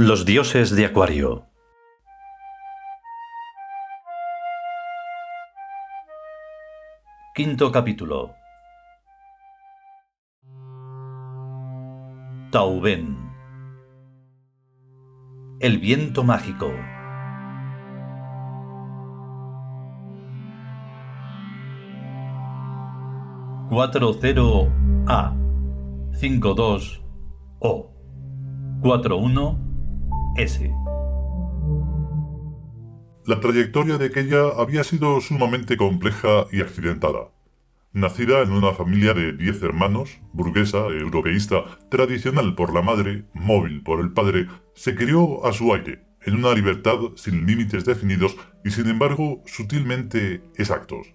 Los dioses de Acuario. Quinto capítulo. Tauben. El viento mágico. Cuatro cero A. Cinco dos O. Cuatro uno S. La trayectoria de aquella había sido sumamente compleja y accidentada. Nacida en una familia de diez hermanos, burguesa, europeísta, tradicional por la madre, móvil por el padre, se crió a su aire, en una libertad sin límites definidos y sin embargo sutilmente exactos.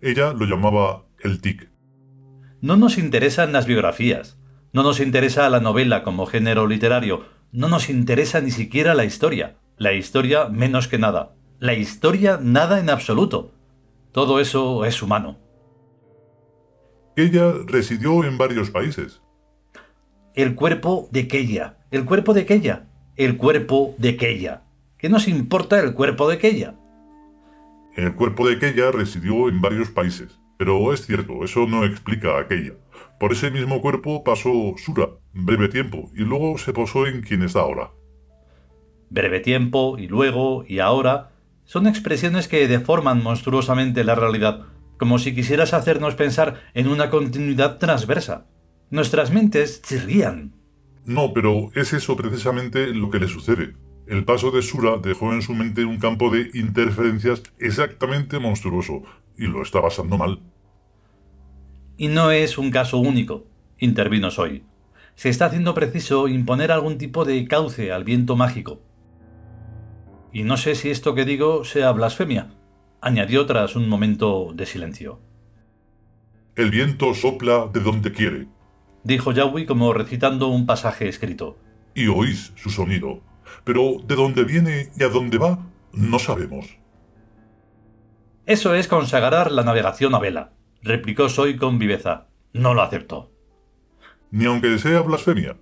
Ella lo llamaba el tic. No nos interesan las biografías, no nos interesa la novela como género literario, no nos interesa ni siquiera la historia, la historia menos que nada, la historia nada en absoluto. Todo eso es humano. Ella residió en varios países. El cuerpo de Keya, el cuerpo de Keya, el cuerpo de Keya. ¿Qué nos importa el cuerpo de Keya? El cuerpo de aquella residió en varios países, pero es cierto, eso no explica aquella. Por ese mismo cuerpo pasó Sura, breve tiempo, y luego se posó en quien está ahora. Breve tiempo, y luego, y ahora, son expresiones que deforman monstruosamente la realidad, como si quisieras hacernos pensar en una continuidad transversa. Nuestras mentes chirrían. No, pero es eso precisamente lo que le sucede. El paso de Sura dejó en su mente un campo de interferencias exactamente monstruoso, y lo está pasando mal. Y no es un caso único, intervino Soy. Se está haciendo preciso imponer algún tipo de cauce al viento mágico. Y no sé si esto que digo sea blasfemia, añadió tras un momento de silencio. El viento sopla de donde quiere, Dijo Yahweh como recitando un pasaje escrito. y oís su sonido. Pero de dónde viene y a dónde va, no sabemos. Eso es consagrar la navegación a vela, replicó Soy con viveza. No lo acepto. Ni aunque sea blasfemia.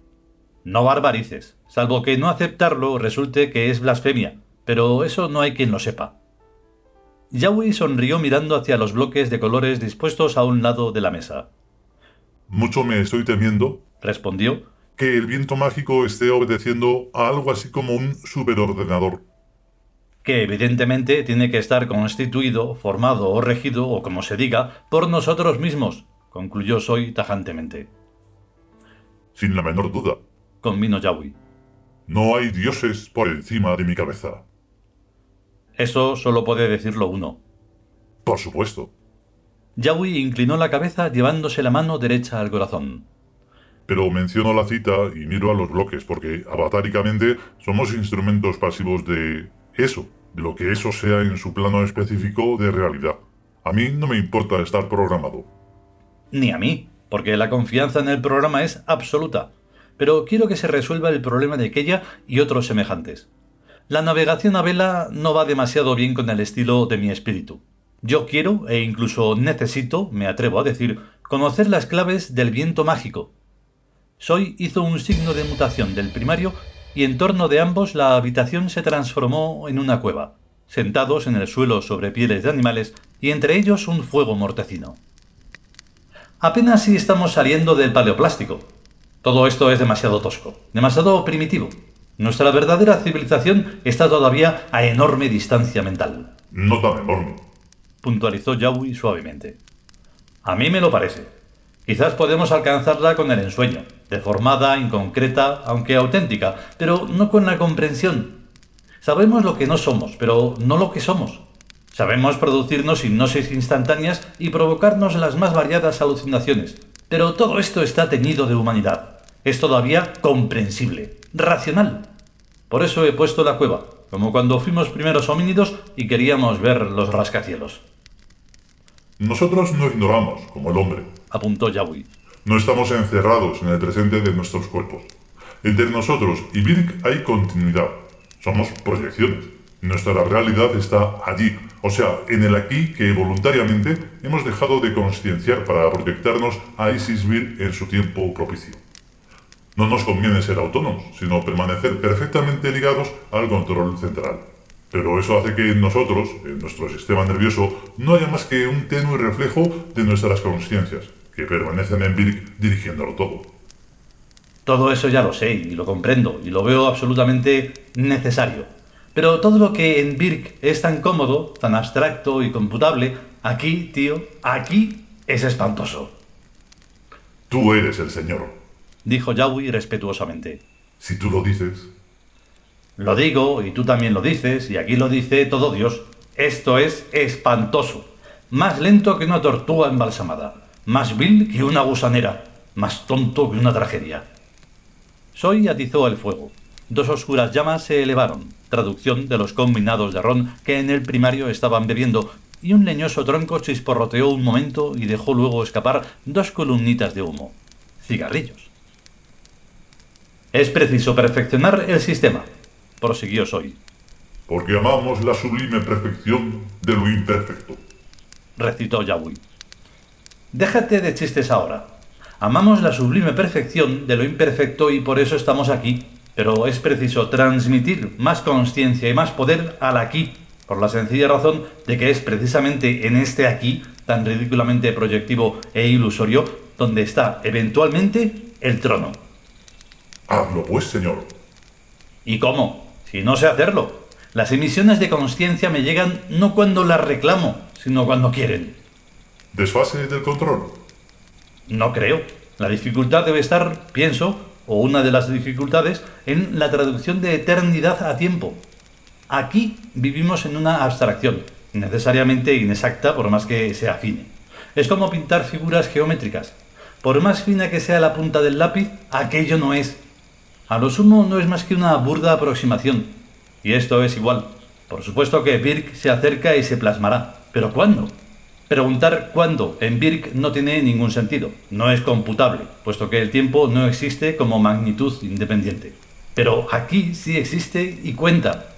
No barbarices, salvo que no aceptarlo resulte que es blasfemia, pero eso no hay quien lo sepa. Yahweh sonrió mirando hacia los bloques de colores dispuestos a un lado de la mesa. Mucho me estoy temiendo Respondió, que el viento mágico esté obedeciendo a algo así como un superordenador. Que evidentemente tiene que estar constituido, formado o regido, o como se diga, por nosotros mismos, concluyó Soy tajantemente. Sin la menor duda. Convino Yahweh. No hay dioses por encima de mi cabeza. Eso solo puede decirlo uno. Por supuesto. Yahweh inclinó la cabeza llevándose la mano derecha al corazón. Pero menciono la cita y miro a los bloques porque avatáricamente somos instrumentos pasivos de eso, lo que eso sea en su plano específico de realidad. A mí no me importa estar programado. Ni a mí, porque la confianza en el programa es absoluta. Pero quiero que se resuelva el problema de aquella y otros semejantes. La navegación a vela no va demasiado bien con el estilo de mi espíritu. Yo quiero, e incluso necesito, me atrevo a decir, conocer las claves del viento mágico. Soy hizo un signo de mutación del primario y en torno de ambos la habitación se transformó en una cueva, sentados en el suelo sobre pieles de animales y entre ellos un fuego mortecino. Apenas si estamos saliendo del paleoplástico. Todo esto es demasiado tosco, demasiado primitivo. Nuestra verdadera civilización está todavía a enorme distancia mental, No tan enorme. puntualizó Yahweh suavemente. A mí me lo parece. Quizás podemos alcanzarla con el ensueño, deformada, inconcreta, aunque auténtica, pero no con la comprensión. Sabemos lo que no somos, pero no lo que somos. Sabemos producirnos hipnosis instantáneas y provocarnos las más variadas alucinaciones, pero todo esto está teñido de humanidad. Es todavía comprensible, racional. Por eso he puesto la cueva, como cuando fuimos primeros homínidos y queríamos ver los rascacielos. Nosotros no ignoramos, como el hombre. Apuntó Yahweh. No estamos encerrados en el presente de nuestros cuerpos. Entre nosotros y Birk hay continuidad. Somos proyecciones. Nuestra realidad está allí, o sea, en el aquí que voluntariamente hemos dejado de concienciar para proyectarnos a Isis Birk en su tiempo propicio. No nos conviene ser autónomos, sino permanecer perfectamente ligados al control central. Pero eso hace que en nosotros, en nuestro sistema nervioso, no haya más que un tenue reflejo de nuestras conciencias, que permanecen en Birk dirigiéndolo todo. Todo eso ya lo sé y lo comprendo y lo veo absolutamente necesario. Pero todo lo que en Birk es tan cómodo, tan abstracto y computable, aquí, tío, aquí es espantoso. Tú eres el señor, dijo Yawi respetuosamente. Si tú lo dices. Lo digo y tú también lo dices y aquí lo dice todo Dios. Esto es espantoso. Más lento que una tortuga embalsamada. Más vil que una gusanera. Más tonto que una tragedia. Soy atizó el fuego. Dos oscuras llamas se elevaron, traducción de los combinados de ron que en el primario estaban bebiendo, y un leñoso tronco chisporroteó un momento y dejó luego escapar dos columnitas de humo. Cigarrillos. Es preciso perfeccionar el sistema, prosiguió Soy. Porque amamos la sublime perfección de lo imperfecto, recitó Yahweh. Déjate de chistes ahora. Amamos la sublime perfección de lo imperfecto y por eso estamos aquí, pero es preciso transmitir más conciencia y más poder al aquí, por la sencilla razón de que es precisamente en este aquí, tan ridículamente proyectivo e ilusorio, donde está eventualmente el trono. Hazlo pues, señor. ¿Y cómo? Si no sé hacerlo. Las emisiones de conciencia me llegan no cuando las reclamo, sino cuando quieren. ¿Desfase del control? No creo. La dificultad debe estar, pienso, o una de las dificultades, en la traducción de eternidad a tiempo. Aquí vivimos en una abstracción, necesariamente inexacta por más que se afine. Es como pintar figuras geométricas. Por más fina que sea la punta del lápiz, aquello no es. A lo sumo no es más que una burda aproximación. Y esto es igual. Por supuesto que Birk se acerca y se plasmará. ¿Pero cuándo? Preguntar cuándo en Birk no tiene ningún sentido, no es computable, puesto que el tiempo no existe como magnitud independiente. Pero aquí sí existe y cuenta.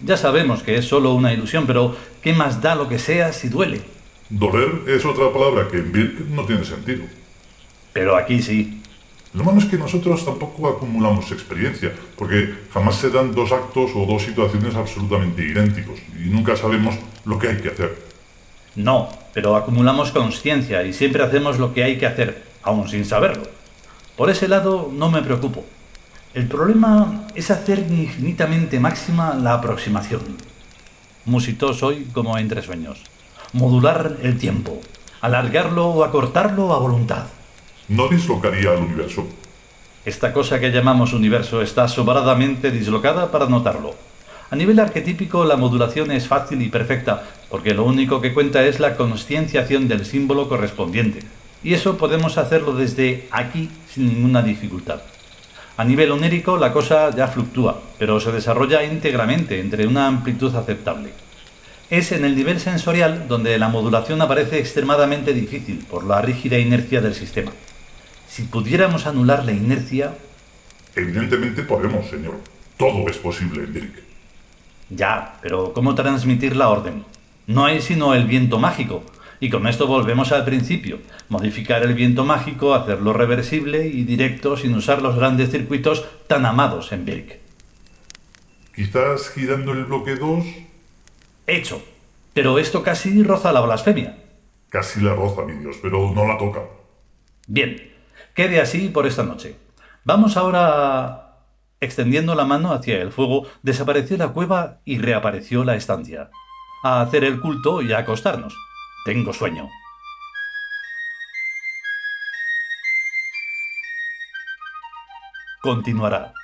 Ya sabemos que es solo una ilusión, pero ¿qué más da lo que sea si duele? Doler es otra palabra que en Birk no tiene sentido. Pero aquí sí. Lo malo es que nosotros tampoco acumulamos experiencia, porque jamás se dan dos actos o dos situaciones absolutamente idénticos, y nunca sabemos lo que hay que hacer. No, pero acumulamos conciencia y siempre hacemos lo que hay que hacer, aún sin saberlo. Por ese lado no me preocupo. El problema es hacer infinitamente máxima la aproximación. Musitó soy como entre sueños. Modular el tiempo, alargarlo o acortarlo a voluntad. No dislocaría al universo. Esta cosa que llamamos universo está sobradamente dislocada para notarlo. A nivel arquetípico, la modulación es fácil y perfecta, porque lo único que cuenta es la conscienciación del símbolo correspondiente, y eso podemos hacerlo desde aquí sin ninguna dificultad. A nivel onérico, la cosa ya fluctúa, pero se desarrolla íntegramente entre una amplitud aceptable. Es en el nivel sensorial donde la modulación aparece extremadamente difícil por la rígida inercia del sistema. Si pudiéramos anular la inercia... Evidentemente podemos, señor. Todo es posible, Dirk. Ya, pero ¿cómo transmitir la orden? No hay sino el viento mágico. Y con esto volvemos al principio. Modificar el viento mágico, hacerlo reversible y directo sin usar los grandes circuitos tan amados en Birk. Quizás girando el bloque 2. Hecho. Pero esto casi roza la blasfemia. Casi la roza, mi Dios, pero no la toca. Bien, quede así por esta noche. Vamos ahora a Extendiendo la mano hacia el fuego, desapareció la cueva y reapareció la estancia. A hacer el culto y a acostarnos. Tengo sueño. Continuará.